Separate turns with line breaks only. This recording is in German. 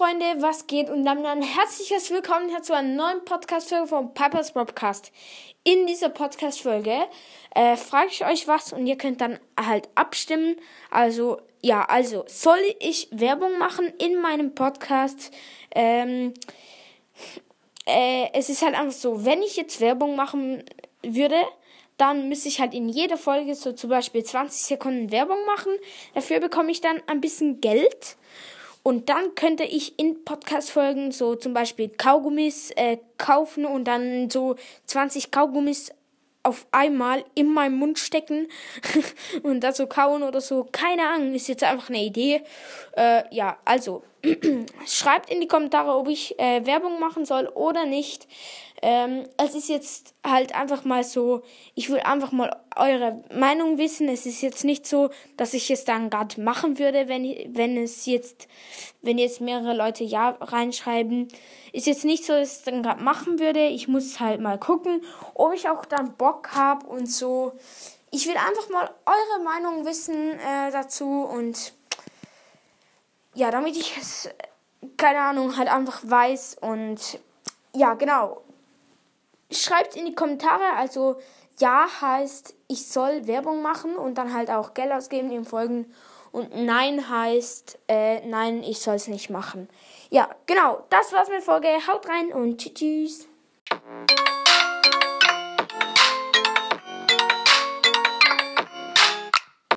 Freunde, was geht? Und dann ein herzliches Willkommen zu einer neuen Podcast-Folge von Pipers Podcast. In dieser Podcast-Folge äh, frage ich euch was und ihr könnt dann halt abstimmen. Also, ja, also, soll ich Werbung machen in meinem Podcast? Ähm, äh, es ist halt einfach so, wenn ich jetzt Werbung machen würde, dann müsste ich halt in jeder Folge so zum Beispiel 20 Sekunden Werbung machen. Dafür bekomme ich dann ein bisschen Geld. Und dann könnte ich in Podcast-Folgen so zum Beispiel Kaugummis äh, kaufen und dann so 20 Kaugummis auf einmal in meinem Mund stecken und dazu kauen oder so. Keine Ahnung, ist jetzt einfach eine Idee. Äh, ja, also schreibt in die Kommentare, ob ich äh, Werbung machen soll oder nicht. Ähm, es ist jetzt halt einfach mal so, ich will einfach mal eure Meinung wissen. Es ist jetzt nicht so, dass ich es dann gerade machen würde, wenn, wenn es jetzt, wenn jetzt mehrere Leute Ja reinschreiben. Ist jetzt nicht so, dass ich es dann gerade machen würde. Ich muss halt mal gucken, ob ich auch dann Bock habe und so. Ich will einfach mal eure Meinung wissen äh, dazu und ja, damit ich es, keine Ahnung, halt einfach weiß und ja, genau schreibt in die Kommentare. Also ja heißt, ich soll Werbung machen und dann halt auch Geld ausgeben im Folgen. Und nein heißt, äh, nein, ich soll es nicht machen. Ja, genau, das war's mit Folge. Haut rein und tschüss.